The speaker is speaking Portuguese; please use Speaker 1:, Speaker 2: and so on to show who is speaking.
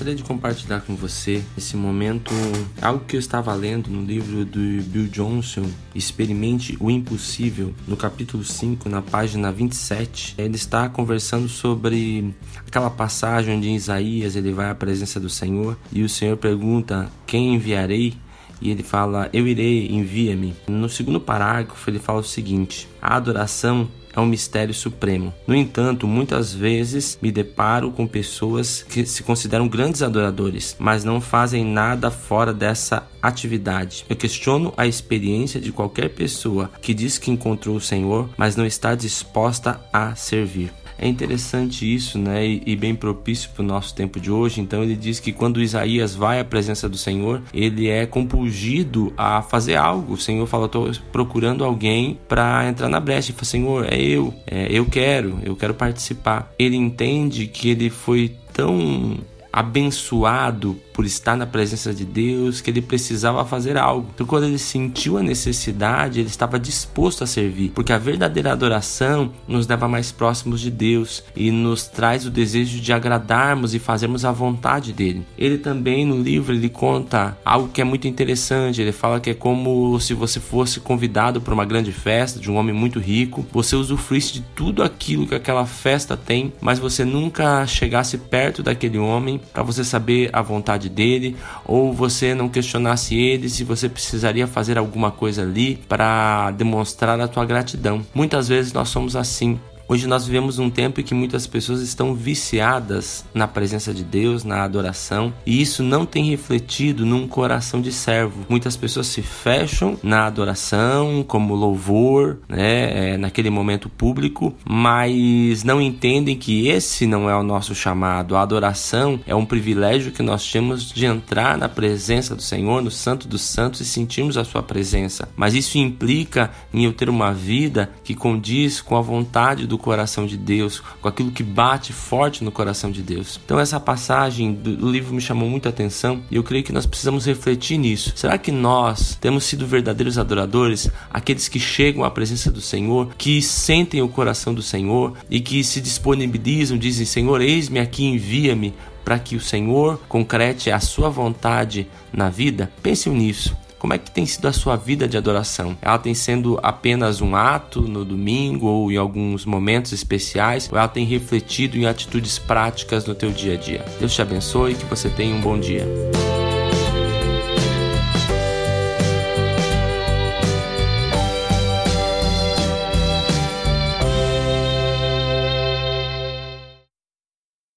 Speaker 1: gostaria de compartilhar com você esse momento algo que eu estava lendo no livro do Bill Johnson, Experimente o Impossível, no capítulo 5, na página 27. Ele está conversando sobre aquela passagem onde em Isaías ele vai à presença do Senhor e o Senhor pergunta: Quem enviarei? e ele fala: Eu irei, envia-me. No segundo parágrafo, ele fala o seguinte: A adoração é um mistério supremo. No entanto, muitas vezes me deparo com pessoas que se consideram grandes adoradores, mas não fazem nada fora dessa atividade. Eu questiono a experiência de qualquer pessoa que diz que encontrou o Senhor, mas não está disposta a servir. É interessante isso, né? E, bem propício para o nosso tempo de hoje. Então ele diz que quando Isaías vai à presença do Senhor, ele é compulgido a fazer algo. O Senhor fala: estou procurando alguém para entrar na brecha. Ele fala: Senhor, é eu, é, eu quero, eu quero participar. Ele entende que ele foi tão abençoado por estar na presença de Deus, que ele precisava fazer algo. Então, quando ele sentiu a necessidade, ele estava disposto a servir, porque a verdadeira adoração nos leva mais próximos de Deus e nos traz o desejo de agradarmos e fazermos a vontade dele. Ele também no livro ele conta algo que é muito interessante. Ele fala que é como se você fosse convidado para uma grande festa de um homem muito rico, você usufruísse de tudo aquilo que aquela festa tem, mas você nunca chegasse perto daquele homem para você saber a vontade dele, ou você não questionasse ele se você precisaria fazer alguma coisa ali para demonstrar a tua gratidão. Muitas vezes nós somos assim. Hoje nós vivemos um tempo em que muitas pessoas estão viciadas na presença de Deus, na adoração, e isso não tem refletido num coração de servo. Muitas pessoas se fecham na adoração, como louvor, né, é, naquele momento público, mas não entendem que esse não é o nosso chamado. A adoração é um privilégio que nós temos de entrar na presença do Senhor, no Santo dos Santos e sentirmos a sua presença. Mas isso implica em eu ter uma vida que condiz com a vontade do coração de Deus, com aquilo que bate forte no coração de Deus. Então essa passagem do livro me chamou muita atenção e eu creio que nós precisamos refletir nisso. Será que nós temos sido verdadeiros adoradores, aqueles que chegam à presença do Senhor, que sentem o coração do Senhor e que se disponibilizam, dizem: Senhor, eis-me aqui, envia-me para que o Senhor concrete a sua vontade na vida? Pense nisso. Como é que tem sido a sua vida de adoração? Ela tem sendo apenas um ato no domingo ou em alguns momentos especiais? Ou ela tem refletido em atitudes práticas no teu dia a dia? Deus te abençoe e que você tenha um bom dia.